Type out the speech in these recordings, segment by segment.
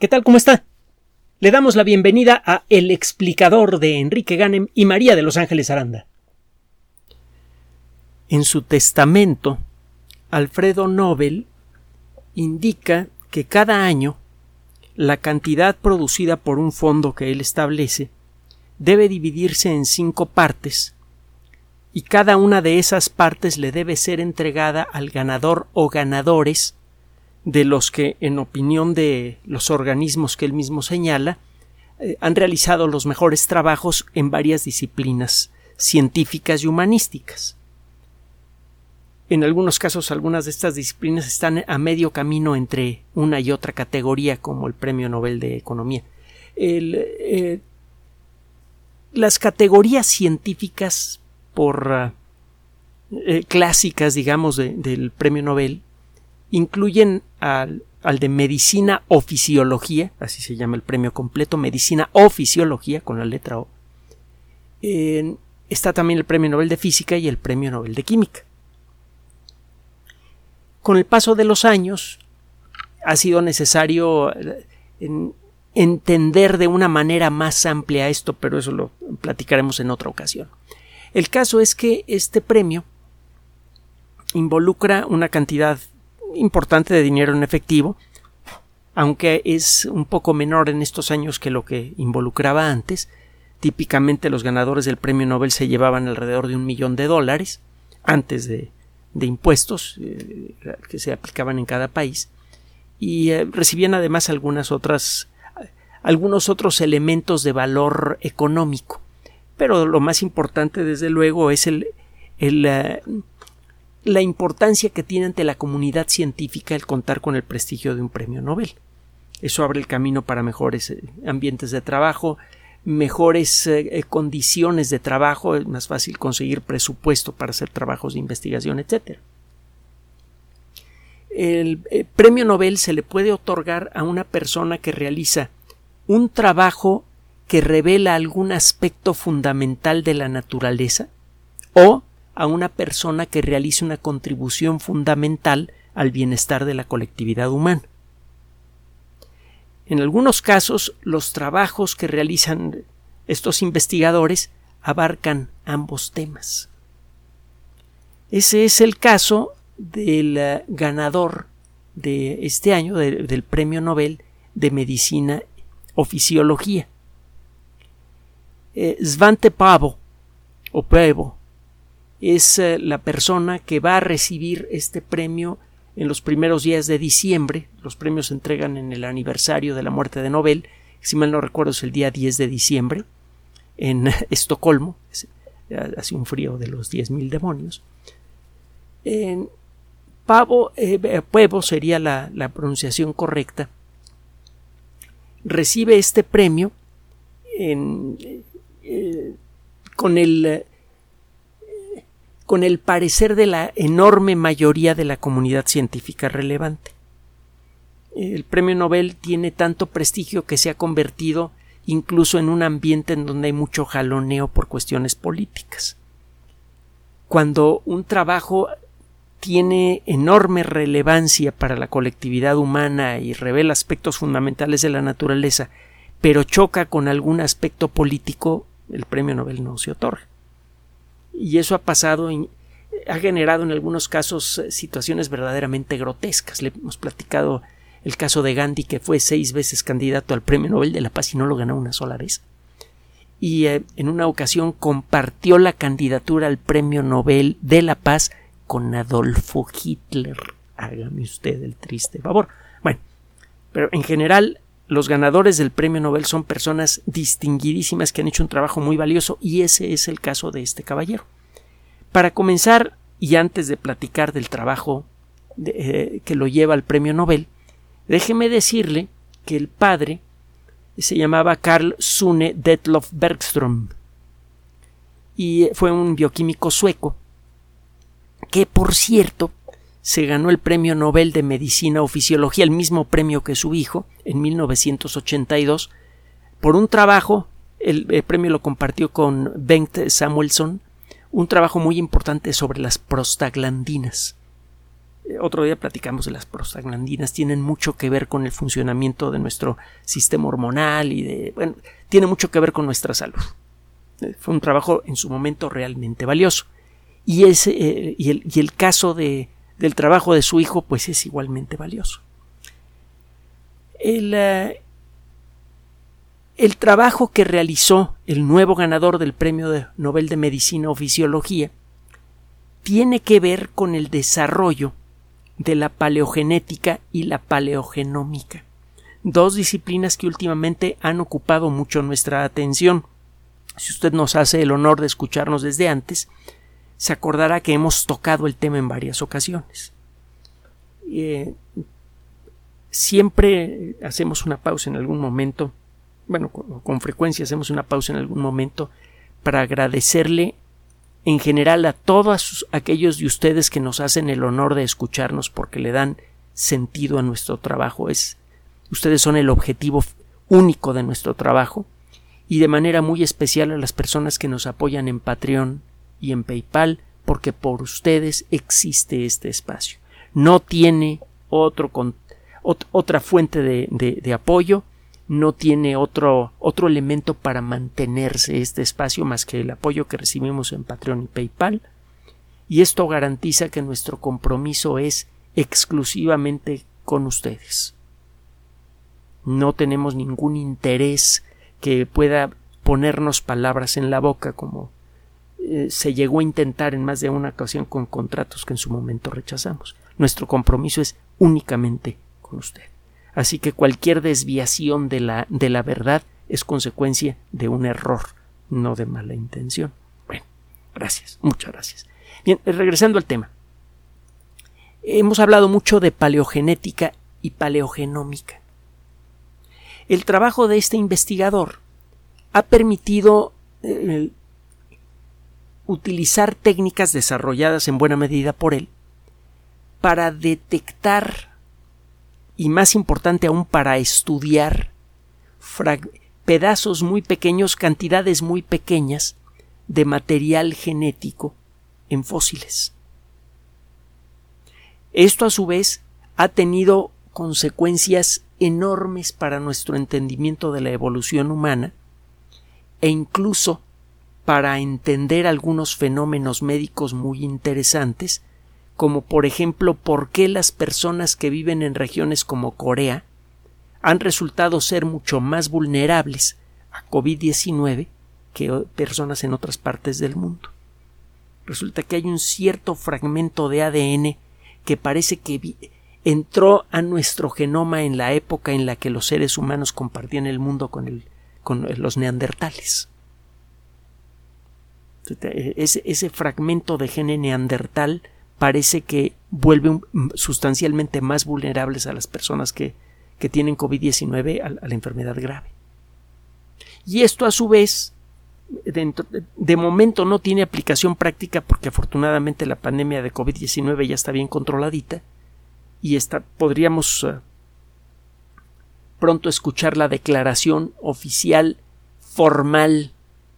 ¿Qué tal? ¿Cómo está? Le damos la bienvenida a El explicador de Enrique Ganem y María de Los Ángeles Aranda. En su testamento, Alfredo Nobel indica que cada año la cantidad producida por un fondo que él establece debe dividirse en cinco partes y cada una de esas partes le debe ser entregada al ganador o ganadores de los que, en opinión de los organismos que él mismo señala, eh, han realizado los mejores trabajos en varias disciplinas científicas y humanísticas. En algunos casos, algunas de estas disciplinas están a medio camino entre una y otra categoría, como el Premio Nobel de Economía. Eh, las categorías científicas por eh, clásicas, digamos, del Premio Nobel incluyen al, de medicina o fisiología, así se llama el premio completo, medicina o fisiología con la letra O. está también el premio Nobel de Física y el premio Nobel de Química. Con el paso de los años ha sido necesario eh, entender de una manera más amplia esto, pero eso lo platicaremos en otra ocasión. El caso es que este premio involucra una cantidad importante de dinero en efectivo, aunque es un poco menor en estos años que lo que involucraba antes. Típicamente los ganadores del premio Nobel se llevaban alrededor de un millón de dólares antes de, impuestos eh, que se aplicaban en cada país y eh, recibían además algunas otras algunos otros elementos de valor económico pero lo más importante desde luego es el, eh, la importancia que tiene ante la comunidad científica el contar con el prestigio de un premio Nobel. Eso abre el camino para mejores eh, ambientes de trabajo, mejores eh, eh, condiciones de trabajo, es más fácil conseguir presupuesto para hacer trabajos de investigación, etc. El premio Nobel se le puede otorgar a una persona que realiza un trabajo que revela algún aspecto fundamental de la naturaleza o a una persona que realice una contribución fundamental al bienestar de la colectividad humana. En algunos casos, los trabajos que realizan estos investigadores abarcan ambos temas. Ese es el caso del eh, ganador de este año del Premio Nobel de Medicina o Fisiología. Eh, Svante Pavo o Pavo es eh, la persona que va a recibir este premio en los primeros días de diciembre. Los premios se entregan en el aniversario de la muerte de Nobel, si mal no recuerdo es el día 10 de diciembre, en Estocolmo. Hace un frío de los 10.000 demonios. En Pavo, eh, Puevo sería la, pronunciación correcta. Recibe este premio en, eh, con el con el parecer de la enorme mayoría de la comunidad científica relevante. El premio Nobel tiene tanto prestigio que se ha convertido incluso en un ambiente en donde hay mucho jaloneo por cuestiones políticas. Cuando un trabajo tiene enorme relevancia para la colectividad humana y revela aspectos fundamentales de la naturaleza, pero choca con algún aspecto político, el premio Nobel no se otorga y eso ha pasado ha generado en algunos casos eh, situaciones verdaderamente grotescas. Le hemos platicado el caso de Gandhi, que fue seis veces candidato al Premio Nobel de la Paz y no lo ganó una sola vez. Y eh, en una ocasión compartió la candidatura al Premio Nobel de la Paz con Adolfo Hitler. Hágame usted el triste favor. Bueno, pero en general los ganadores del premio Nobel son personas distinguidísimas que han hecho un trabajo muy valioso y ese es el caso de este caballero. Para comenzar, y antes de platicar del trabajo eh, que lo lleva al premio Nobel, déjeme decirle que el padre se llamaba Carl Sune Detlof Bergström y fue un bioquímico sueco que, por cierto, se ganó el Premio Nobel de Medicina o Fisiología, el mismo premio que su hijo, en 1982, por un trabajo, el, premio lo compartió con Bengt Samuelson, un trabajo muy importante sobre las prostaglandinas. eh, otro día platicamos de las prostaglandinas, tienen mucho que ver con el funcionamiento de nuestro sistema hormonal y de, bueno, tiene mucho que ver con nuestra salud. Eh, fue un trabajo en su momento realmente valioso. Y, ese, eh, y, el, y el caso de, del trabajo de su hijo, pues es igualmente valioso. El, el trabajo que realizó el nuevo ganador del Premio Nobel de Medicina o Fisiología tiene que ver con el desarrollo de la paleogenética y la paleogenómica, dos disciplinas que últimamente han ocupado mucho nuestra atención. Si usted nos hace el honor de escucharnos desde antes, se acordará que hemos tocado el tema en varias ocasiones. Eh, siempre hacemos una pausa en algún momento, bueno, con, con frecuencia hacemos una pausa en algún momento para agradecerle en general a todos aquellos de ustedes que nos hacen el honor de escucharnos porque le dan sentido a nuestro trabajo. Es, ustedes son el objetivo único de nuestro trabajo y de manera muy especial a las personas que nos apoyan en Patreon y en PayPal porque por ustedes existe este espacio. No tiene otro, otra fuente de, de apoyo no tiene otro, otro elemento para mantenerse este espacio más que el apoyo que recibimos en Patreon y PayPal, y esto garantiza que nuestro compromiso es exclusivamente con ustedes. No tenemos ningún interés que pueda ponernos palabras en la boca como eh, se llegó a intentar en más de una ocasión con contratos que en su momento rechazamos. Nuestro compromiso es únicamente con usted. Así que cualquier desviación de la, de la verdad es consecuencia de un error, no de mala intención. Bueno, gracias, muchas gracias. Bien, regresando al tema. Hemos hablado mucho de paleogenética y paleogenómica. El trabajo de este investigador ha permitido eh, utilizar técnicas desarrolladas en buena medida por él para detectar y más importante aún para estudiar pedazos muy pequeños, cantidades muy pequeñas de material genético en fósiles. Esto a su vez ha tenido consecuencias enormes para nuestro entendimiento de la evolución humana e incluso para entender algunos fenómenos médicos muy interesantes como por ejemplo por qué las personas que viven en regiones como Corea han resultado ser mucho más vulnerables a COVID-19 que personas en otras partes del mundo. Resulta que hay un cierto fragmento de ADN que parece que entró a nuestro genoma en la época en la que los seres humanos compartían el mundo con, los neandertales. Ese, ese fragmento de gene neandertal parece que vuelve sustancialmente más vulnerables a las personas que, que tienen COVID-19 a, la enfermedad grave. Y esto a su vez de, momento no tiene aplicación práctica porque afortunadamente la pandemia de COVID-19 ya está bien controladita y está, podríamos eh, pronto escuchar la declaración oficial formal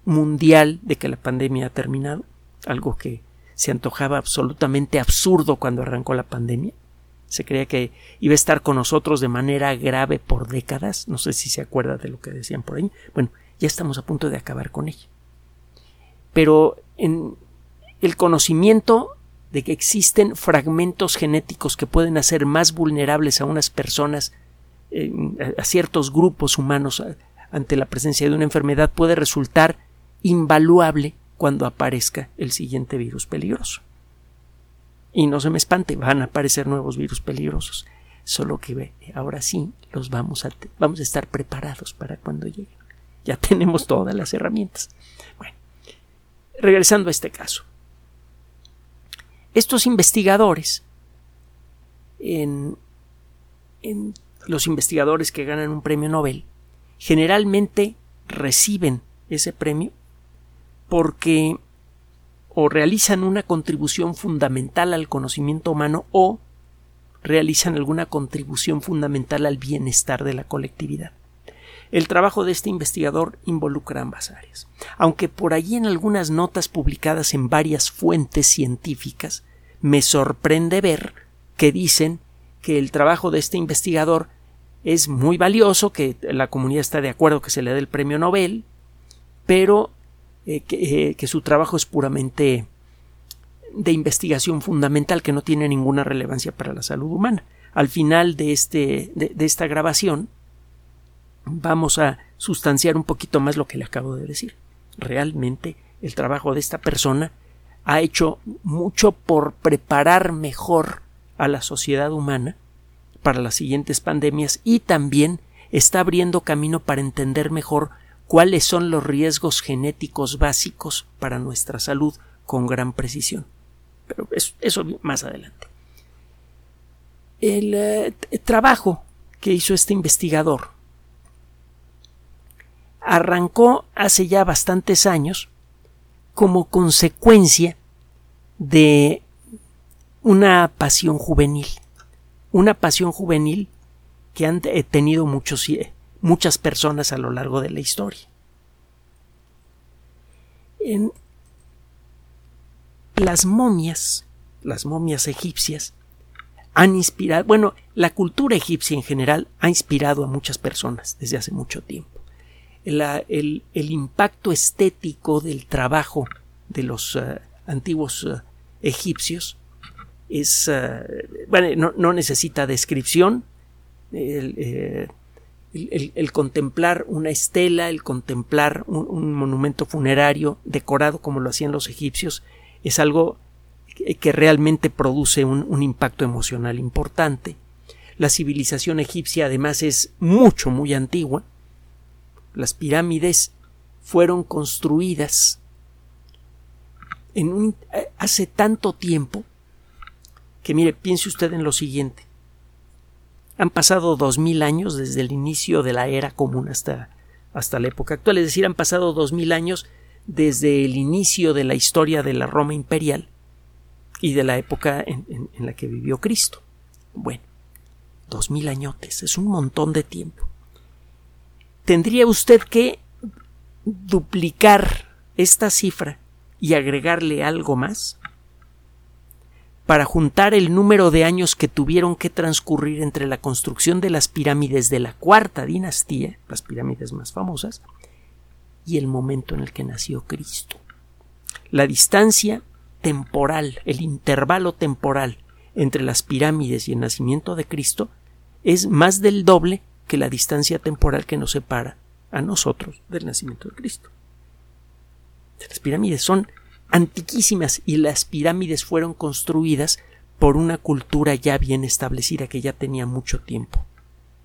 mundial de que la pandemia ha terminado, algo que se antojaba absolutamente absurdo cuando arrancó la pandemia. Se creía que iba a estar con nosotros de manera grave por décadas. No sé si se acuerda de lo que decían por ahí. Bueno, ya estamos a punto de acabar con ella. Pero en el conocimiento de que existen fragmentos genéticos que pueden hacer más vulnerables a unas personas, eh, a ciertos grupos humanos ante la presencia de una enfermedad puede resultar invaluable cuando aparezca el siguiente virus peligroso. Y no se me espante, van a aparecer nuevos virus peligrosos. Solo que ahora sí los vamos a, vamos a estar preparados para cuando lleguen. Ya tenemos todas las herramientas. Bueno, regresando a este caso. Estos investigadores, en, en los investigadores que ganan un premio Nobel, generalmente reciben ese premio porque o realizan una contribución fundamental al conocimiento humano o realizan alguna contribución fundamental al bienestar de la colectividad. El trabajo de este investigador involucra ambas áreas, aunque por allí en algunas notas publicadas en varias fuentes científicas me sorprende ver que dicen que el trabajo de este investigador es muy valioso, que la comunidad está de acuerdo que se le dé el premio Nobel, pero eh, eh, que, su trabajo es puramente de investigación fundamental que no tiene ninguna relevancia para la salud humana. Al final de, este, de esta grabación vamos a sustanciar un poquito más lo que le acabo de decir. Realmente el trabajo de esta persona ha hecho mucho por preparar mejor a la sociedad humana para las siguientes pandemias y también está abriendo camino para entender mejor cuáles son los riesgos genéticos básicos para nuestra salud con gran precisión. Pero eso, más adelante. El eh, trabajo que hizo este investigador arrancó hace ya bastantes años como consecuencia de una pasión juvenil, una pasión juvenil que han tenido muchos, muchas personas a lo largo de la historia. En las momias, las momias egipcias, han inspirado, bueno, la cultura egipcia en general ha inspirado a muchas personas desde hace mucho tiempo el, impacto estético del trabajo de los eh, antiguos eh, egipcios es eh, bueno, no, necesita descripción el, contemplar una estela el contemplar un, monumento funerario decorado como lo hacían los egipcios es algo que, realmente produce un impacto emocional importante la civilización egipcia además es mucho muy antigua las pirámides fueron construidas eh, hace tanto tiempo que mire, piense usted en lo siguiente. Han pasado dos mil años desde el inicio de la era común hasta, hasta la época actual, es decir, han pasado dos mil años desde el inicio de la historia de la Roma imperial y de la época en, en la que vivió Cristo. Bueno, dos mil añotes, es un montón de tiempo tendría usted que duplicar esta cifra y agregarle algo más para juntar el número de años que tuvieron que transcurrir entre la construcción de las pirámides de la cuarta dinastía, las pirámides más famosas, y el momento en el que nació Cristo. La distancia temporal, el intervalo temporal entre las pirámides y el nacimiento de Cristo es más del doble que la distancia temporal que nos separa a nosotros del nacimiento de Cristo. Las pirámides son antiquísimas y las pirámides fueron construidas por una cultura ya bien establecida que ya tenía mucho tiempo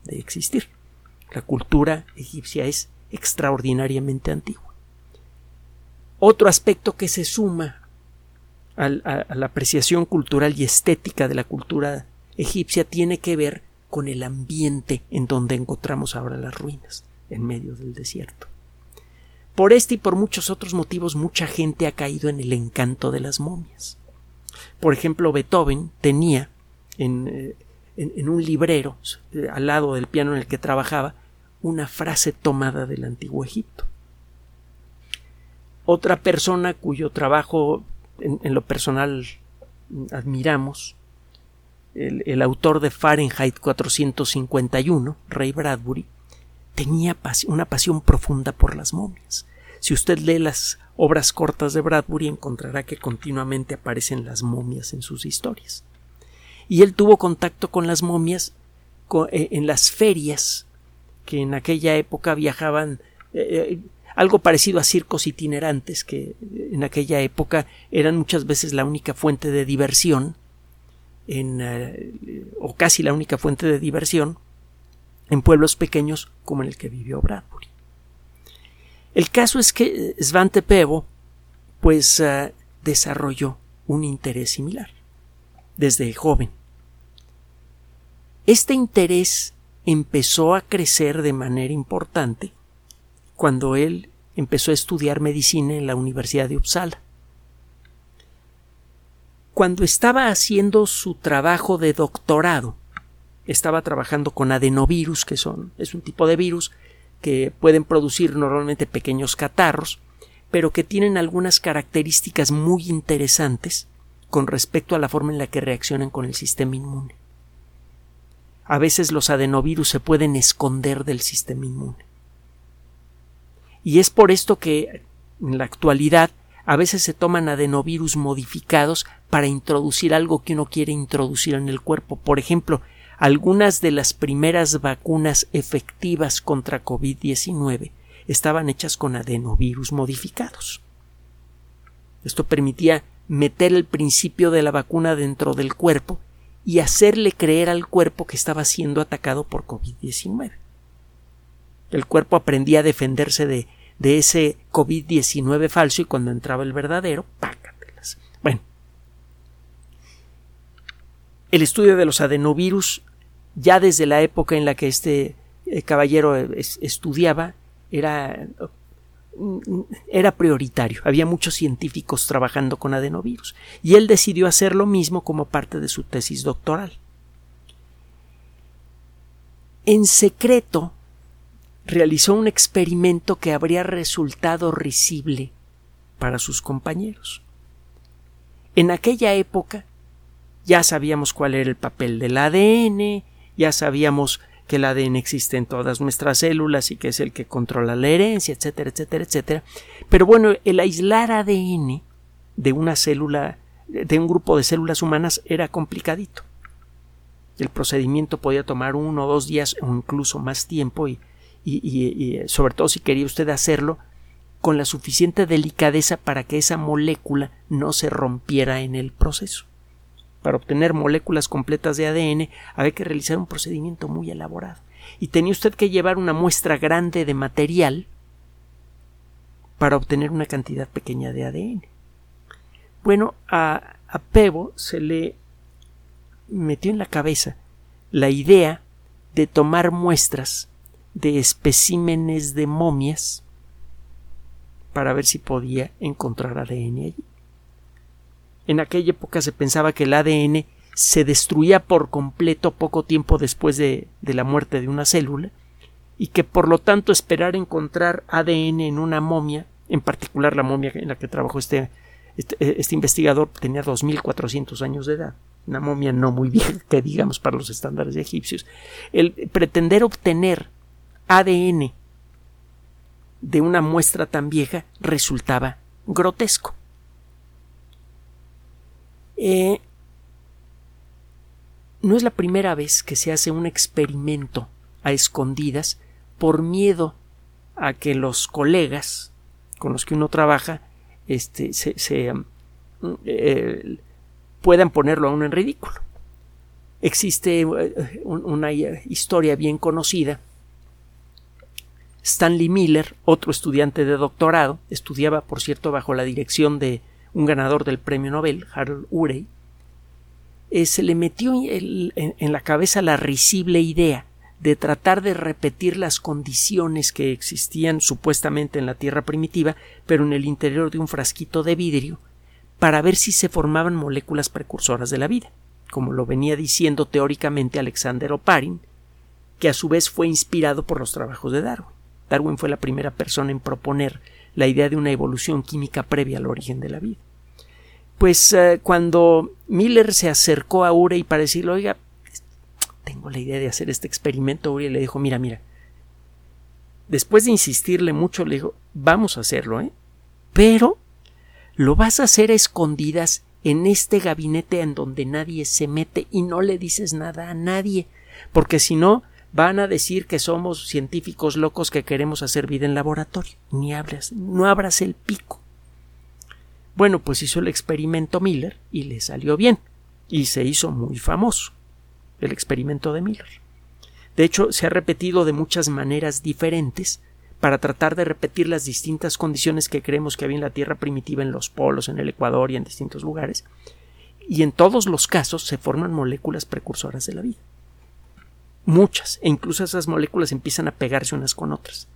de existir. La cultura egipcia es extraordinariamente antigua. Otro aspecto que se suma a, la apreciación cultural y estética de la cultura egipcia tiene que ver con el ambiente en donde encontramos ahora las ruinas, en medio del desierto. Por este y por muchos otros motivos mucha gente ha caído en el encanto de las momias. Por ejemplo, Beethoven tenía en, eh, en, un librero eh, al lado del piano en el que trabajaba una frase tomada del antiguo Egipto. Otra persona cuyo trabajo en lo personal admiramos el, autor de Fahrenheit 451, Ray Bradbury, tenía una pasión profunda por las momias. Si usted lee las obras cortas de Bradbury encontrará que continuamente aparecen las momias en sus historias. Y él tuvo contacto con las momias eh, en las ferias que en aquella época viajaban eh, eh, algo parecido a circos itinerantes que en aquella época eran muchas veces la única fuente de diversión eh, o casi la única fuente de diversión en pueblos pequeños como en el que vivió Bradbury. El caso es que Svante Pevo pues eh, desarrolló un interés similar desde joven. Este interés empezó a crecer de manera importante cuando él empezó a estudiar medicina en la Universidad de Uppsala cuando estaba haciendo su trabajo de doctorado, estaba trabajando con adenovirus, que son, es un tipo de virus que pueden producir normalmente pequeños catarros, pero que tienen algunas características muy interesantes con respecto a la forma en la que reaccionan con el sistema inmune. A veces los adenovirus se pueden esconder del sistema inmune. Y es por esto que en la actualidad a veces se toman adenovirus modificados para introducir algo que uno quiere introducir en el cuerpo. Por ejemplo, algunas de las primeras vacunas efectivas contra COVID-19 estaban hechas con adenovirus modificados. Esto permitía meter el principio de la vacuna dentro del cuerpo y hacerle creer al cuerpo que estaba siendo atacado por COVID-19. El cuerpo aprendía a defenderse de, de ese COVID-19 falso y cuando entraba el verdadero, pácatelas. Bueno, el estudio de los adenovirus, ya desde la época en la que este eh, caballero estudiaba, era era prioritario. Había muchos científicos trabajando con adenovirus y él decidió hacer lo mismo como parte de su tesis doctoral. En secreto realizó un experimento que habría resultado risible para sus compañeros. En aquella época ya sabíamos cuál era el papel del ADN, ya sabíamos que el ADN existe en todas nuestras células y que es el que controla la herencia, etcétera, etcétera, etcétera. Pero bueno, el aislar ADN de una célula, de un grupo de células humanas era complicadito. El procedimiento podía tomar uno o dos días o incluso más tiempo y, y sobre todo si quería usted hacerlo con la suficiente delicadeza para que esa molécula no se rompiera en el proceso. Para obtener moléculas completas de ADN había que realizar un procedimiento muy elaborado. Y tenía usted que llevar una muestra grande de material para obtener una cantidad pequeña de ADN. Bueno, a, Pebo se le metió en la cabeza la idea de tomar muestras de especímenes de momias para ver si podía encontrar ADN allí. En aquella época se pensaba que el ADN se destruía por completo poco tiempo después de, la muerte de una célula y que por lo tanto esperar encontrar ADN en una momia, en particular la momia en la que trabajó este, este, este investigador, tenía 2.400 años de edad, una momia no muy vieja que digamos para los estándares egipcios, el pretender obtener ADN de una muestra tan vieja resultaba grotesco. Eh, no es la primera vez que se hace un experimento a escondidas por miedo a que los colegas con los que uno trabaja este, se, mm, eh, puedan ponerlo a uno en ridículo. Existe eh, una historia bien conocida. Stanley Miller, otro estudiante de doctorado, estudiaba, por cierto, bajo la dirección de un ganador del premio Nobel, Harold Urey, eh, se le metió en, en, la cabeza la risible idea de tratar de repetir las condiciones que existían supuestamente en la Tierra primitiva, pero en el interior de un frasquito de vidrio, para ver si se formaban moléculas precursoras de la vida, como lo venía diciendo teóricamente Alexander Oparin, que a su vez fue inspirado por los trabajos de Darwin. Darwin fue la primera persona en proponer la idea de una evolución química previa al origen de la vida. Pues eh, cuando Miller se acercó a Urey para decirle, oiga, tengo la idea de hacer este experimento, Urey le dijo, mira, mira, después de insistirle mucho, le dijo, vamos a hacerlo, ¿eh? Pero lo vas a hacer a escondidas en este gabinete en donde nadie se mete y no le dices nada a nadie, porque si no, van a decir que somos científicos locos que queremos hacer vida en laboratorio. Ni hablas, no abras el pico. Bueno, pues hizo el experimento Miller y le salió bien. Y se hizo muy famoso. El experimento de Miller. De hecho, se ha repetido de muchas maneras diferentes para tratar de repetir las distintas condiciones que creemos que había en la Tierra primitiva en los polos, en el Ecuador y en distintos lugares. Y en todos los casos se forman moléculas precursoras de la vida muchas, e incluso esas moléculas empiezan a pegarse unas con otras.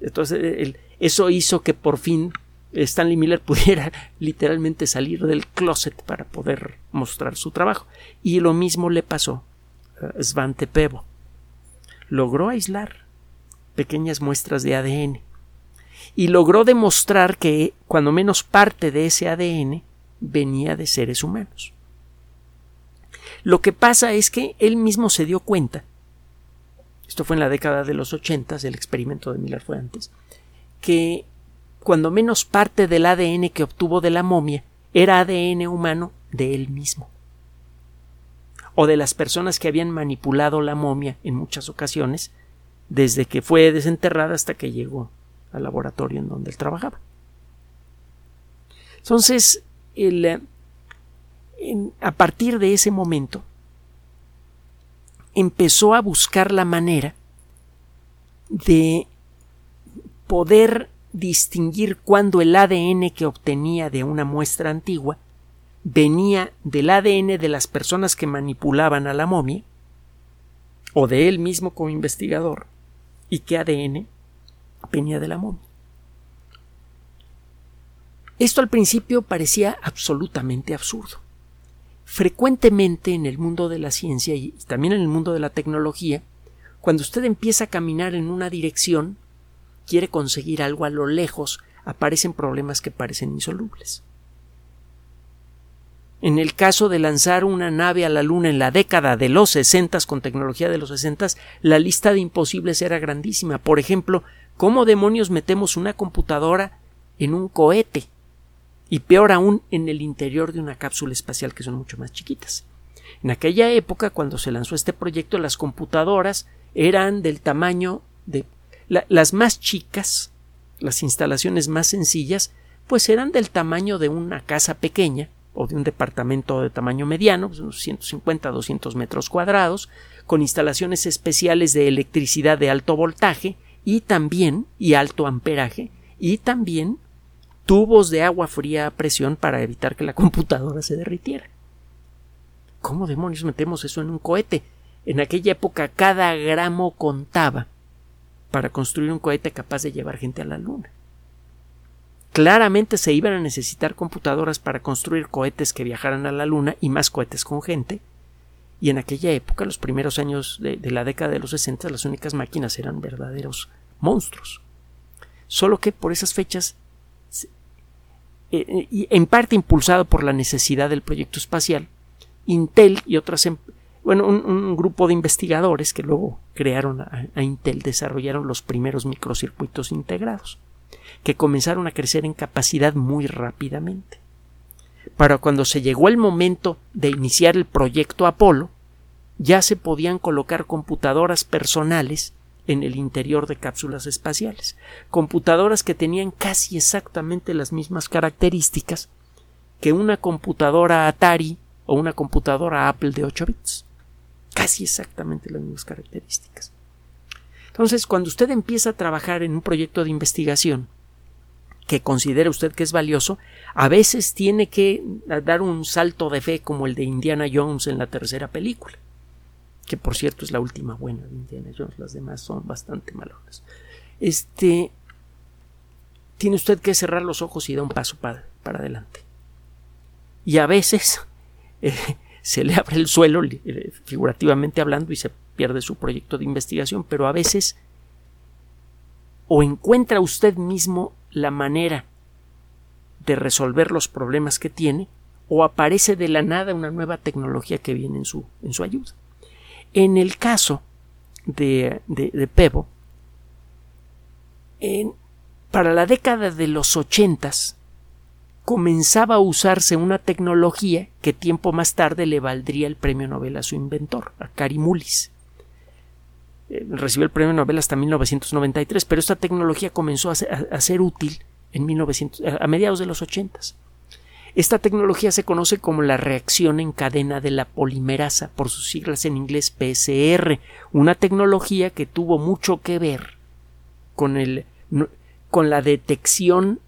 Entonces, eso hizo que por fin Stanley Miller pudiera literalmente salir del closet para poder mostrar su trabajo. Y lo mismo le pasó a Svante Pebo. Logró aislar pequeñas muestras de ADN y logró demostrar que cuando menos parte de ese ADN venía de seres humanos. Lo que pasa es que él mismo se dio cuenta, esto fue en la década de los ochentas, el experimento de Miller fue antes, que cuando menos parte del ADN que obtuvo de la momia era ADN humano de él mismo o de las personas que habían manipulado la momia en muchas ocasiones, desde que fue desenterrada hasta que llegó al laboratorio en donde él trabajaba. Entonces, a partir de ese momento, empezó a buscar la manera de poder distinguir cuando el ADN que obtenía de una muestra antigua venía del ADN de las personas que manipulaban a la momia o de él mismo como investigador y qué ADN venía de la momia. Esto al principio parecía absolutamente absurdo. Frecuentemente en el mundo de la ciencia y también en el mundo de la tecnología, cuando usted empieza a caminar en una dirección, quiere conseguir algo a lo lejos, aparecen problemas que parecen insolubles. En el caso de lanzar una nave a la Luna en la década de los sesentas con tecnología de los sesentas, la lista de imposibles era grandísima. Por ejemplo, ¿cómo demonios metemos una computadora en un cohete? Y peor aún, en el interior de una cápsula espacial que son mucho más chiquitas. En aquella época, cuando se lanzó este proyecto, las computadoras eran del tamaño de las más chicas, las instalaciones más sencillas, pues eran del tamaño de una casa pequeña, o de un departamento de tamaño mediano, pues unos 150 a 200 metros cuadrados, con instalaciones especiales de electricidad de alto voltaje y también, y alto amperaje, y también tubos de agua fría a presión para evitar que la computadora se derritiera. ¿Cómo demonios metemos eso en un cohete? En aquella época cada gramo contaba para construir un cohete capaz de llevar gente a la luna. Claramente se iban a necesitar computadoras para construir cohetes que viajaran a la Luna y más cohetes con gente. Y en aquella época, los primeros años de, la década de los 60, las únicas máquinas eran verdaderos monstruos. Solo que por esas fechas, eh, en parte impulsado por la necesidad del proyecto espacial, Intel y otras, em, bueno, un, grupo de investigadores que luego crearon a Intel desarrollaron los primeros microcircuitos integrados que comenzaron a crecer en capacidad muy rápidamente. Para cuando se llegó el momento de iniciar el proyecto Apolo, ya se podían colocar computadoras personales en el interior de cápsulas espaciales, computadoras que tenían casi exactamente las mismas características que una computadora Atari o una computadora Apple de 8 bits. Casi exactamente las mismas características. Entonces, cuando usted empieza a trabajar en un proyecto de investigación, que considera usted que es valioso, a veces tiene que dar un salto de fe como el de Indiana Jones en la tercera película, que por cierto es la última buena de Indiana Jones, las demás son bastante malonas. Este tiene usted que cerrar los ojos y dar un paso para, para adelante. Y a veces eh, se le abre el suelo, eh, figurativamente hablando, y se pierde su proyecto de investigación, pero a veces o encuentra usted mismo la manera de resolver los problemas que tiene o aparece de la nada una nueva tecnología que viene en su, en su ayuda. En el caso de, de, Pebo, para la década de los ochentas comenzaba a usarse una tecnología que tiempo más tarde le valdría el premio Nobel a su inventor, a Mullis. Eh, recibió el premio Nobel hasta 1993, pero esta tecnología comenzó a ser, útil en 1900, a mediados de los 80. Esta tecnología se conoce como la reacción en cadena de la polimerasa, por sus siglas en inglés PCR, una tecnología que tuvo mucho que ver con, el, con la detección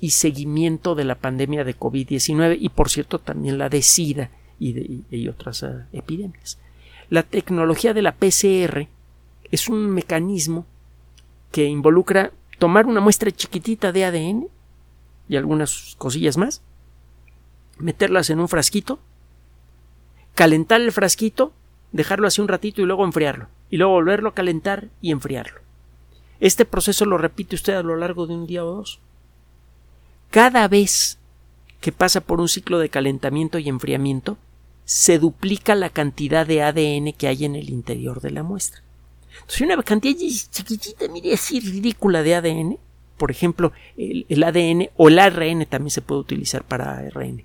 y seguimiento de la pandemia de COVID-19 y, por cierto, también la de SIDA y, de, otras ah, epidemias. La tecnología de la PCR es un mecanismo que involucra tomar una muestra chiquitita de ADN y algunas cosillas más, meterlas en un frasquito, calentar el frasquito, dejarlo así un ratito y luego enfriarlo, y luego volverlo a calentar y enfriarlo. Este proceso lo repite usted a lo largo de un día o dos. Cada vez que pasa por un ciclo de calentamiento y enfriamiento, se duplica la cantidad de ADN que hay en el interior de la muestra. Entonces, una cantidad chiquitita, mire, así ridícula de ADN, por ejemplo, el, ADN o el ARN también se puede utilizar para ARN.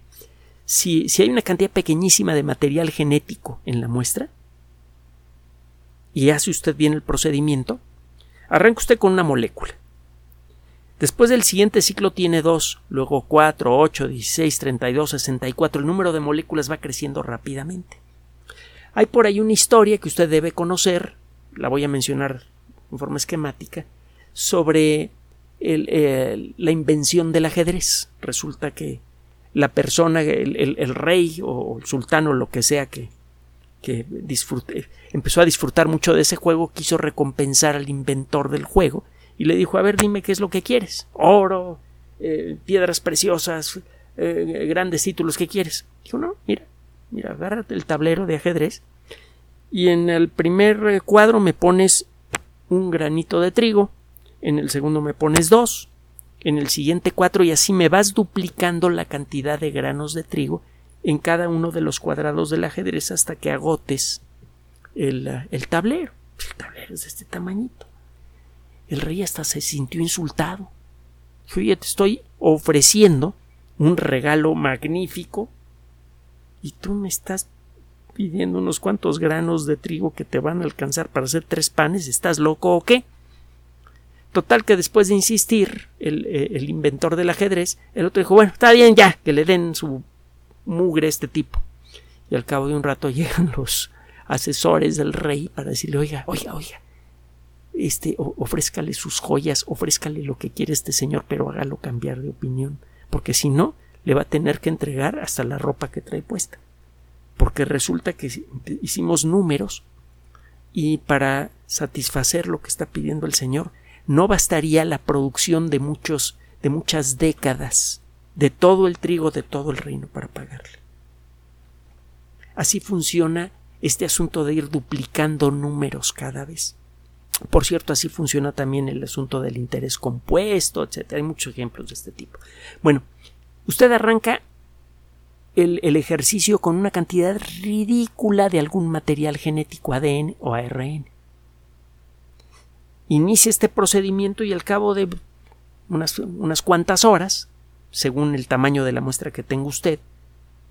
Si, si hay una cantidad pequeñísima de material genético en la muestra, y hace usted bien el procedimiento, arranca usted con una molécula. Después del siguiente ciclo tiene dos, luego cuatro, ocho, dieciséis, treinta y dos, sesenta y cuatro. El número de moléculas va creciendo rápidamente. Hay por ahí una historia que usted debe conocer, la voy a mencionar en forma esquemática, sobre la invención del ajedrez. Resulta que la persona, el, rey o el sultán o lo que sea que, que empezó a disfrutar mucho de ese juego, quiso recompensar al inventor del juego y le dijo, a ver, dime qué es lo que quieres. Oro, eh, piedras preciosas, eh, grandes títulos, ¿qué quieres? Dijo, no, mira, mira, agárrate el tablero de ajedrez y en el primer eh, cuadro me pones un granito de trigo, en el segundo me pones dos, en el siguiente cuatro y así me vas duplicando la cantidad de granos de trigo en cada uno de los cuadrados del ajedrez hasta que agotes el, el tablero. El tablero es de este tamañito. El rey hasta se sintió insultado. Oye, te estoy ofreciendo un regalo magnífico y tú me estás pidiendo unos cuantos granos de trigo que te van a alcanzar para hacer tres panes. ¿Estás loco o qué? Total que después de insistir el, eh, el, inventor del ajedrez, el otro dijo, bueno, está bien ya, que le den su mugre este tipo. Y al cabo de un rato llegan los asesores del rey para decirle, oiga, oiga, oiga, este, ofrézcale sus joyas, ofrézcale lo que quiere este señor, pero hágalo cambiar de opinión, porque si no, le va a tener que entregar hasta la ropa que trae puesta. Porque resulta que hicimos números y para satisfacer lo que está pidiendo el señor, no bastaría la producción de muchos, de muchas décadas de todo el trigo de todo el reino para pagarle. Así funciona este asunto de ir duplicando números cada vez. Por cierto, así funciona también el asunto del interés compuesto, etc. Hay muchos ejemplos de este tipo. Bueno, usted arranca el, el, ejercicio con una cantidad ridícula de algún material genético ADN o ARN. Inicia este procedimiento y al cabo de unas, unas cuantas horas según el tamaño de la muestra que tenga usted,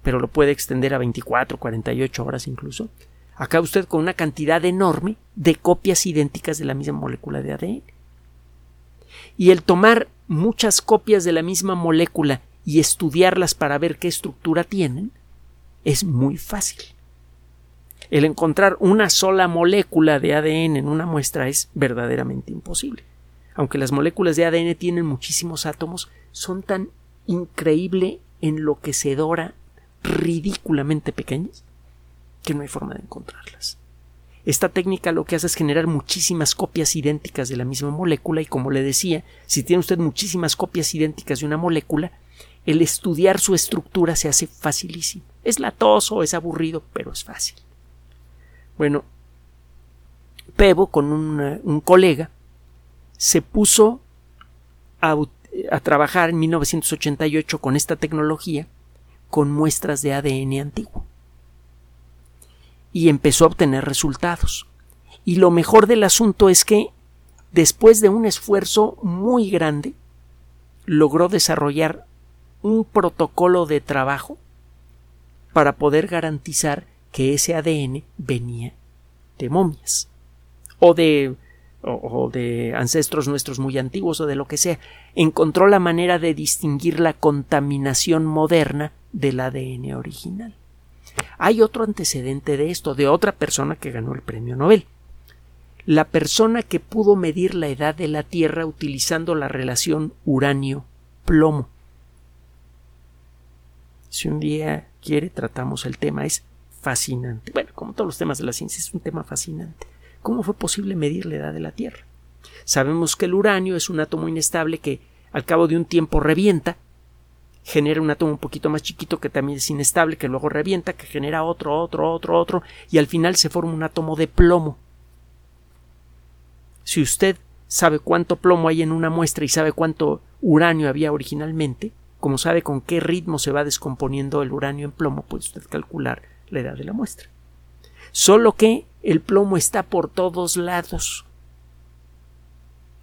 pero lo puede extender a 24, 48 horas incluso. Acá usted con una cantidad enorme de copias idénticas de la misma molécula de ADN. Y el tomar muchas copias de la misma molécula y estudiarlas para ver qué estructura tienen es muy fácil. El encontrar una sola molécula de ADN en una muestra es verdaderamente imposible. Aunque las moléculas de ADN tienen muchísimos átomos, son tan increíble, enloquecedora, ridículamente pequeñas, que no hay forma de encontrarlas. Esta técnica lo que hace es generar muchísimas copias idénticas de la misma molécula y como le decía, si tiene usted muchísimas copias idénticas de una molécula, el estudiar su estructura se hace facilísimo. Es latoso, es aburrido, pero es fácil. Bueno, Pebo con un, colega se puso a a trabajar en 1988 con esta tecnología con muestras de ADN antiguo. Y empezó a obtener resultados. Y lo mejor del asunto es que, después de un esfuerzo muy grande, logró desarrollar un protocolo de trabajo para poder garantizar que ese ADN venía de momias o de o, de ancestros nuestros muy antiguos o de lo que sea, encontró la manera de distinguir la contaminación moderna del ADN original. Hay otro antecedente de esto, de otra persona que ganó el premio Nobel. La persona que pudo medir la edad de la Tierra utilizando la relación uranio-plomo. Si un día quiere, tratamos el tema. Es fascinante. Bueno, como todos los temas de la ciencia, es un tema fascinante. ¿Cómo fue posible medir la edad de la Tierra? Sabemos que el uranio es un átomo inestable que al cabo de un tiempo revienta, genera un átomo un poquito más chiquito que también es inestable, que luego revienta, que genera otro, otro, otro, otro, y al final se forma un átomo de plomo. Si usted sabe cuánto plomo hay en una muestra y sabe cuánto uranio había originalmente, como sabe con qué ritmo se va descomponiendo el uranio en plomo, puede usted calcular la edad de la muestra. Solo que el plomo está por todos lados.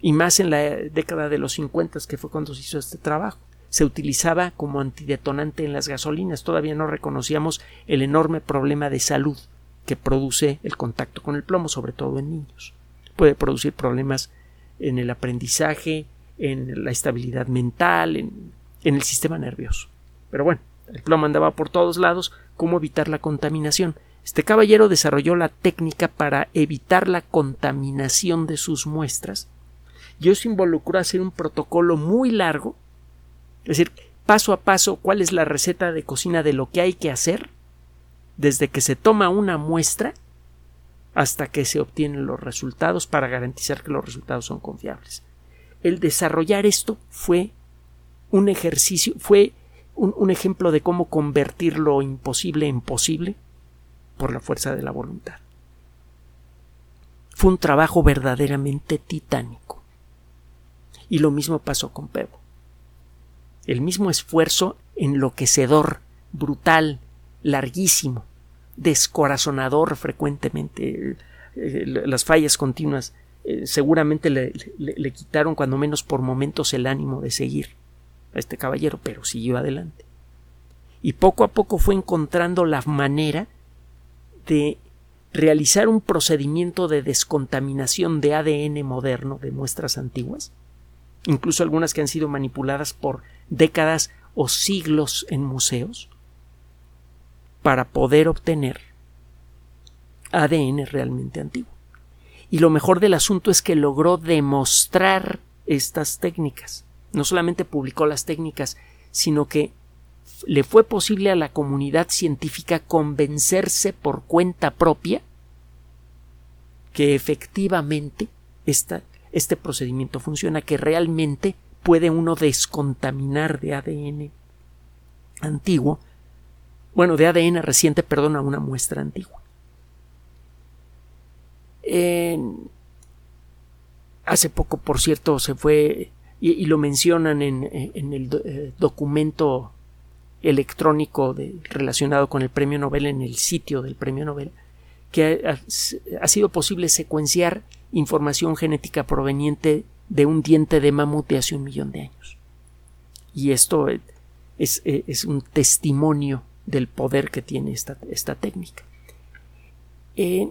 Y más en la década de los 50, que fue cuando se hizo este trabajo. Se utilizaba como antidetonante en las gasolinas. Todavía no reconocíamos el enorme problema de salud que produce el contacto con el plomo, sobre todo en niños. Puede producir problemas en el aprendizaje, en la estabilidad mental, en, el sistema nervioso. Pero bueno, el plomo andaba por todos lados, ¿cómo evitar la contaminación? Este caballero desarrolló la técnica para evitar la contaminación de sus muestras y eso involucró hacer un protocolo muy largo, es decir, paso a paso cuál es la receta de cocina de lo que hay que hacer desde que se toma una muestra hasta que se obtienen los resultados para garantizar que los resultados son confiables. El desarrollar esto fue un ejercicio, fue un, ejemplo de cómo convertir lo imposible en posible por la fuerza de la voluntad. Fue un trabajo verdaderamente titánico. Y lo mismo pasó con Pebo. El mismo esfuerzo enloquecedor, brutal, larguísimo, descorazonador frecuentemente. Eh, las fallas continuas eh, seguramente le, le, quitaron cuando menos por momentos el ánimo de seguir a este caballero, pero siguió adelante. Y poco a poco fue encontrando la manera de realizar un procedimiento de descontaminación de ADN moderno de muestras antiguas, incluso algunas que han sido manipuladas por décadas o siglos en museos, para poder obtener ADN realmente antiguo. Y lo mejor del asunto es que logró demostrar estas técnicas. No solamente publicó las técnicas, sino que le fue posible a la comunidad científica convencerse por cuenta propia que efectivamente este procedimiento funciona, que realmente puede uno descontaminar de ADN antiguo bueno, de ADN reciente, perdón, a una muestra antigua. hace poco, por cierto, se fue, y, lo mencionan en, el eh, documento electrónico relacionado con el premio Nobel en el sitio del premio Nobel, que ha, sido posible secuenciar información genética proveniente de un diente de mamut de hace un millón de años. Y esto es, es un testimonio del poder que tiene esta, esta técnica. Eh,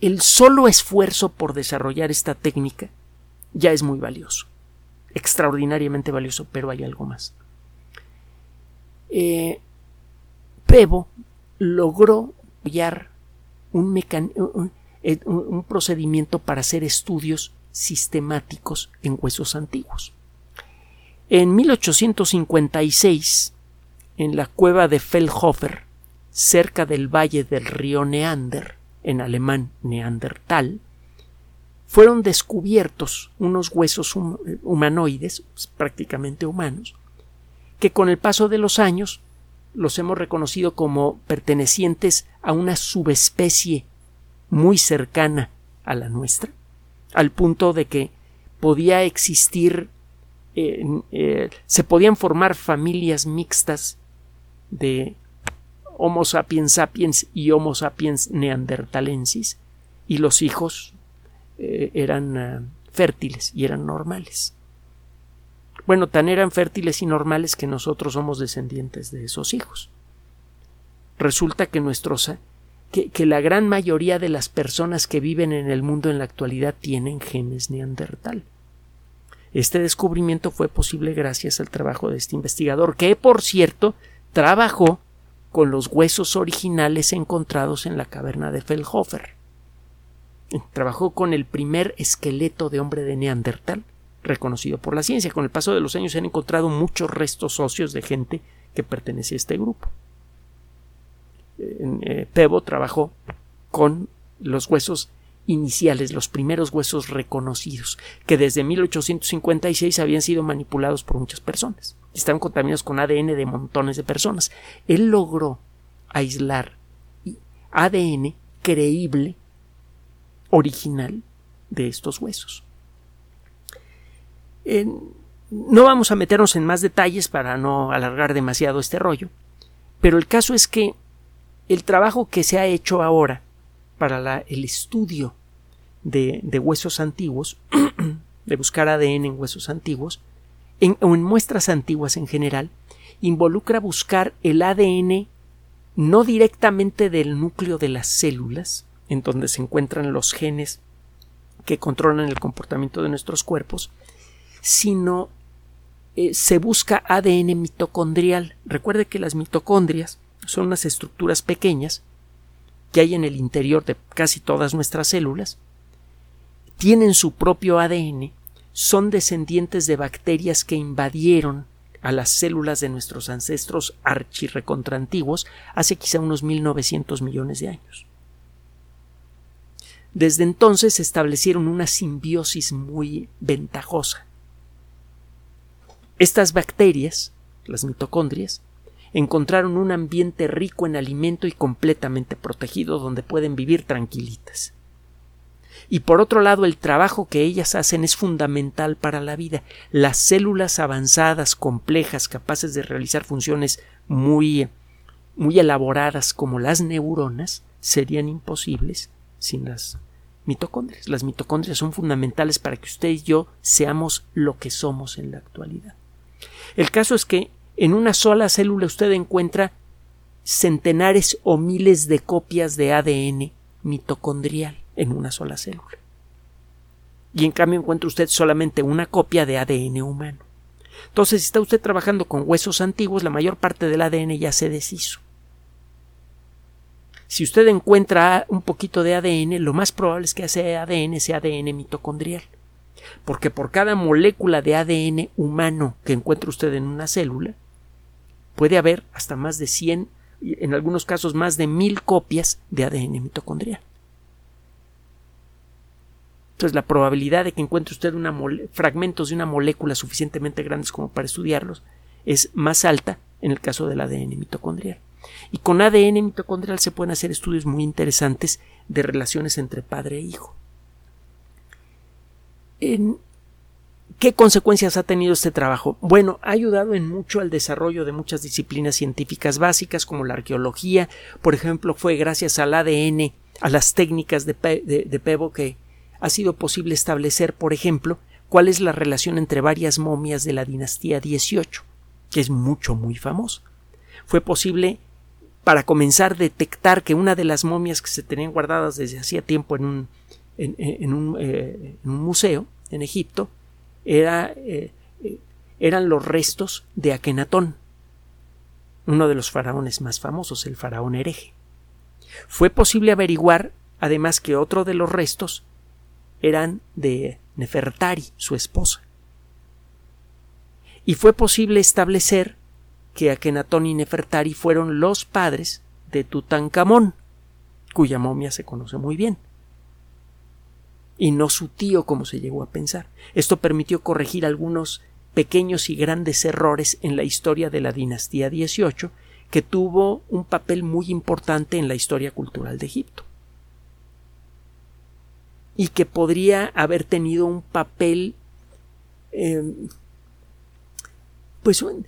el solo esfuerzo por desarrollar esta técnica ya es muy valioso, extraordinariamente valioso, pero hay algo más. Eh, Pebo logró hallar un, eh, un, un procedimiento para hacer estudios sistemáticos en huesos antiguos. En 1856, en la cueva de Fellhofer, cerca del valle del río Neander, en alemán Neandertal, fueron descubiertos unos huesos humanoides, pues, prácticamente humanos, que con el paso de los años los hemos reconocido como pertenecientes a una subespecie muy cercana a la nuestra, al punto de que podía existir, eh, se podían formar familias mixtas de Homo sapiens sapiens y Homo sapiens neandertalensis y los hijos eh, eran ah, fértiles y eran normales. Bueno, tan eran fértiles y normales que nosotros somos descendientes de esos hijos. Resulta que nuestros que, que la gran mayoría de las personas que viven en el mundo en la actualidad tienen genes neandertal. Este descubrimiento fue posible gracias al trabajo de este investigador, que por cierto trabajó con los huesos originales encontrados en la caverna de Fellhofer. Trabajó con el primer esqueleto de hombre de Neandertal, reconocido por la ciencia. Con el paso de los años se han encontrado muchos restos óseos de gente que pertenece a este grupo. Eh, Pebo trabajó con los huesos iniciales, los primeros huesos reconocidos, que desde 1856 habían sido manipulados por muchas personas. Estaban contaminados con ADN de montones de personas. Él logró aislar ADN creíble, original, de estos huesos. no vamos a meternos en más detalles para no alargar demasiado este rollo, pero el caso es que el trabajo que se ha hecho ahora para el estudio de, huesos antiguos, de buscar ADN en huesos antiguos, o en muestras antiguas en general, involucra buscar el ADN no directamente del núcleo de las células, en donde se encuentran los genes que controlan el comportamiento de nuestros cuerpos, sino eh, se busca ADN mitocondrial. Recuerde que las mitocondrias son unas estructuras pequeñas que hay en el interior de casi todas nuestras células, tienen su propio ADN, son descendientes de bacterias que invadieron a las células de nuestros ancestros archirrecontraantiguos hace quizá unos 1900 millones de años. Desde entonces establecieron una simbiosis muy ventajosa. Estas bacterias, las mitocondrias, encontraron un ambiente rico en alimento y completamente protegido donde pueden vivir tranquilitas. Y por otro lado, el trabajo que ellas hacen es fundamental para la vida. Las células avanzadas, complejas, capaces de realizar funciones muy, muy elaboradas como las neuronas, serían imposibles sin las mitocondrias. Las mitocondrias son fundamentales para que usted y yo seamos lo que somos en la actualidad. El caso es que en una sola célula usted encuentra centenares o miles de copias de ADN mitocondrial en una sola célula. Y en cambio encuentra usted solamente una copia de ADN humano. Entonces, si está usted trabajando con huesos antiguos, la mayor parte del ADN ya se deshizo. Si usted encuentra un poquito de ADN, lo más probable es que ese ADN sea ADN mitocondrial. Porque por cada molécula de ADN humano que encuentre usted en una célula, puede haber hasta más de 100, en algunos casos más de mil copias de ADN mitocondrial. Entonces la probabilidad de que encuentre usted fragmentos de una molécula suficientemente grandes como para estudiarlos es más alta en el caso del ADN mitocondrial. Y con ADN mitocondrial se pueden hacer estudios muy interesantes de relaciones entre padre e hijo. En, ¿Qué consecuencias ha tenido este trabajo? Bueno, ha ayudado en mucho al desarrollo de muchas disciplinas científicas básicas como la arqueología. Por ejemplo, fue gracias al ADN, a las técnicas de, Pebo que ha sido posible establecer, por ejemplo, cuál es la relación entre varias momias de la dinastía XVIII, que es mucho, muy famoso. Fue posible, para comenzar, a detectar que una de las momias que se tenían guardadas desde hacía tiempo en un, en, eh, un museo en Egipto era, eh, eh, eran los restos de Akenatón, uno de los faraones más famosos, el faraón hereje. Fue posible averiguar, además, que otro de los restos eran de Nefertari, su esposa. Y fue posible establecer que Akenatón y Nefertari fueron los padres de Tutankamón, cuya momia se conoce muy bien y no su tío como se llegó a pensar. Esto permitió corregir algunos pequeños y grandes errores en la historia de la dinastía XVIII que tuvo un papel muy importante en la historia cultural de Egipto y que podría haber tenido un papel eh, pues un,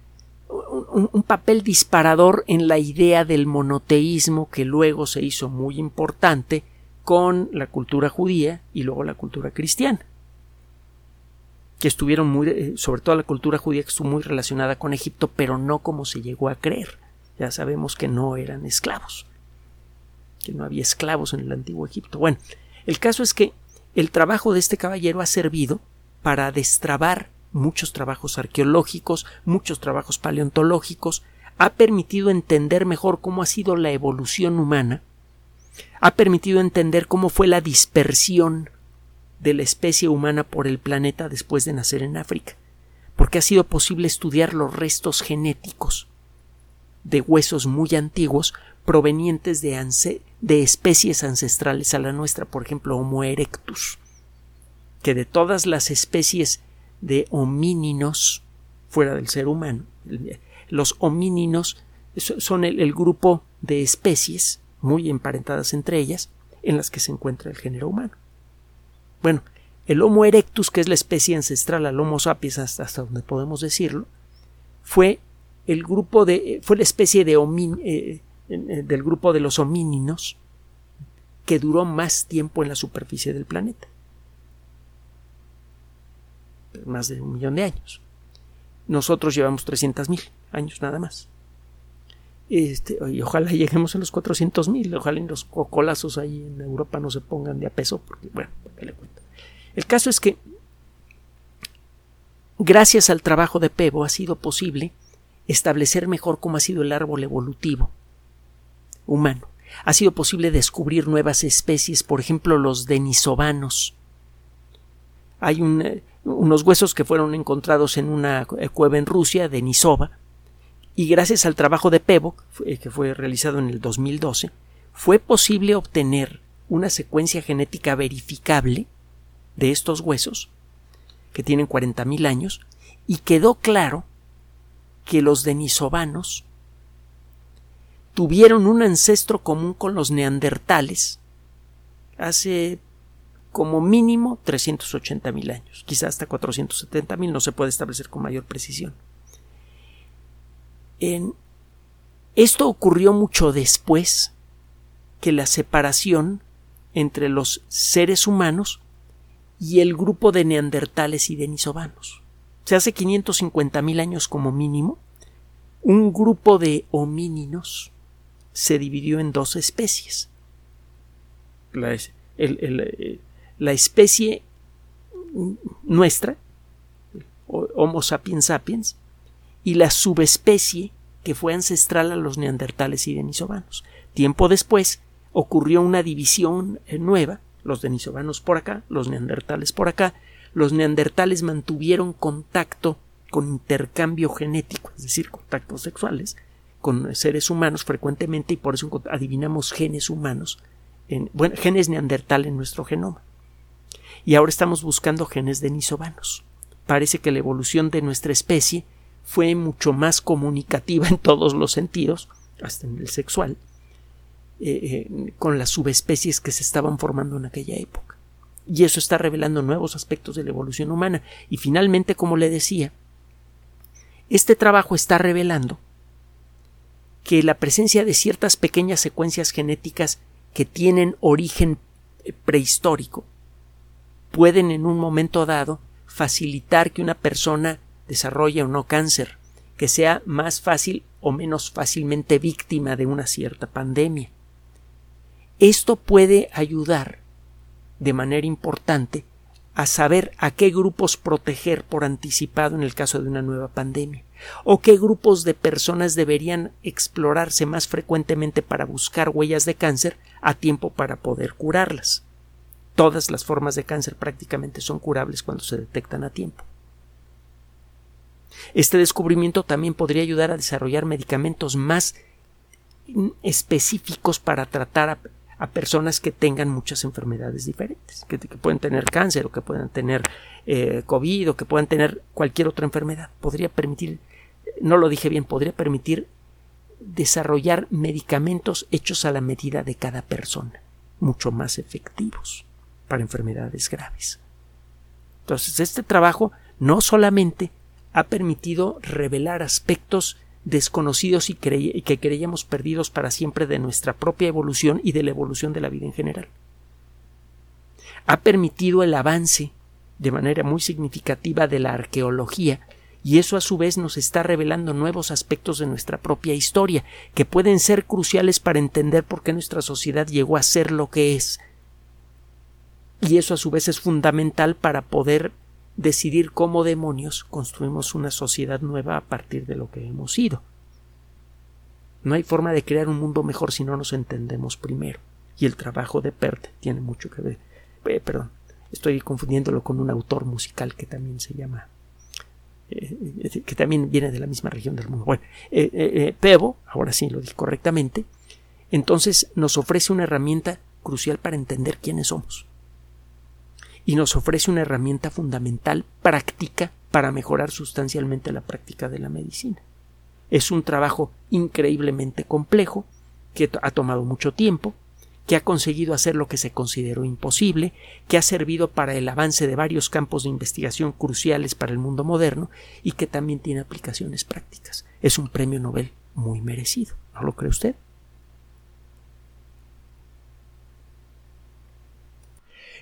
un, papel disparador en la idea del monoteísmo que luego se hizo muy importante con la cultura judía y luego la cultura cristiana que estuvieron muy, eh, sobre todo la cultura judía que estuvo muy relacionada con Egipto, pero no como se llegó a creer. Ya sabemos que no eran esclavos, que no había esclavos en el antiguo Egipto. Bueno, el caso es que el trabajo de este caballero ha servido para destrabar muchos trabajos arqueológicos, muchos trabajos paleontológicos, ha permitido entender mejor cómo ha sido la evolución humana ha permitido entender cómo fue la dispersión de la especie humana por el planeta después de nacer en África, porque ha sido posible estudiar los restos genéticos de huesos muy antiguos provenientes de, de especies ancestrales a la nuestra, por ejemplo Homo erectus, que de todas las especies de homíninos fuera del ser humano, los homíninos son el grupo de especies muy emparentadas entre ellas, en las que se encuentra el género humano. Bueno, El Homo erectus, que es la especie ancestral al Homo sapiens hasta, donde podemos decirlo, fue el grupo de fue la especie de eh, del grupo de los homíninos que duró más tiempo en la superficie del planeta. Más de un millón de años. Nosotros llevamos 300.000 años nada más. Este, y ojalá lleguemos a los 400.000, ojalá en los cocolazos ahí en Europa no se pongan de a peso, porque bueno, ¿qué le cuento? El caso es que gracias al trabajo de Pebo ha sido posible establecer mejor cómo ha sido el árbol evolutivo humano. Ha sido posible descubrir nuevas especies, por ejemplo los denisovanos. Hay un, eh, unos huesos que fueron encontrados en una cueva en Rusia, Denisova, y gracias al trabajo de Pebo, que fue realizado en el 2012, fue posible obtener una secuencia genética verificable de estos huesos, que tienen 40.000 años, y quedó claro que los denisovanos tuvieron un ancestro común con los neandertales hace como mínimo 380.000 años, quizás hasta 470.000, no se puede establecer con mayor precisión. En, esto ocurrió mucho después que la separación entre los seres humanos y el grupo de neandertales y denisovanos. Se hace 550.000 años como mínimo, un grupo de homíninos se dividió en dos especies. La, eh, la especie nuestra, Homo sapiens sapiens, y la subespecie que fue ancestral a los neandertales y denisovanos. Tiempo después ocurrió una división nueva, los denisovanos por acá, los neandertales por acá. Los neandertales mantuvieron contacto con intercambio genético, es decir, contactos sexuales, con seres humanos frecuentemente y por eso adivinamos genes humanos, en, bueno, genes neandertal en nuestro genoma. Y ahora estamos buscando genes denisovanos. Parece que la evolución de nuestra especie fue mucho más comunicativa en todos los sentidos, hasta en el sexual, eh, eh, con las subespecies que se estaban formando en aquella época. Y eso está revelando nuevos aspectos de la evolución humana. Y finalmente, como le decía, este trabajo está revelando que la presencia de ciertas pequeñas secuencias genéticas que tienen origen eh, prehistórico pueden en un momento dado facilitar que una persona desarrolla o no cáncer, que sea más fácil o menos fácilmente víctima de una cierta pandemia. Esto puede ayudar de manera importante a saber a qué grupos proteger por anticipado en el caso de una nueva pandemia, o qué grupos de personas deberían explorarse más frecuentemente para buscar huellas de cáncer a tiempo para poder curarlas. Todas las formas de cáncer prácticamente son curables cuando se detectan a tiempo. Este descubrimiento también podría ayudar a desarrollar medicamentos más específicos para tratar a, personas que tengan muchas enfermedades diferentes, que, pueden tener cáncer o que puedan tener eh, COVID o que puedan tener cualquier otra enfermedad. Podría permitir, no lo dije bien, podría permitir desarrollar medicamentos hechos a la medida de cada persona, mucho más efectivos para enfermedades graves. Entonces, este trabajo no solamente ha permitido revelar aspectos desconocidos y, que creíamos perdidos para siempre de nuestra propia evolución y de la evolución de la vida en general. Ha permitido el avance de manera muy significativa de la arqueología y eso a su vez nos está revelando nuevos aspectos de nuestra propia historia que pueden ser cruciales para entender por qué nuestra sociedad llegó a ser lo que es. Y eso a su vez es fundamental para poder decidir cómo demonios construimos una sociedad nueva a partir de lo que hemos sido. No hay forma de crear un mundo mejor si no nos entendemos primero. Y el trabajo de Pert tiene mucho que ver. Eh, perdón, estoy confundiéndolo con un autor musical que también se llama. Eh, que también viene de la misma región del mundo. Bueno, eh, Pebo, ahora sí lo dije correctamente, entonces nos ofrece una herramienta crucial para entender quiénes somos y nos ofrece una herramienta fundamental práctica para mejorar sustancialmente la práctica de la medicina. Es un trabajo increíblemente complejo, que ha tomado mucho tiempo, que ha conseguido hacer lo que se consideró imposible, que ha servido para el avance de varios campos de investigación cruciales para el mundo moderno y que también tiene aplicaciones prácticas. Es un premio Nobel muy merecido, ¿no lo cree usted?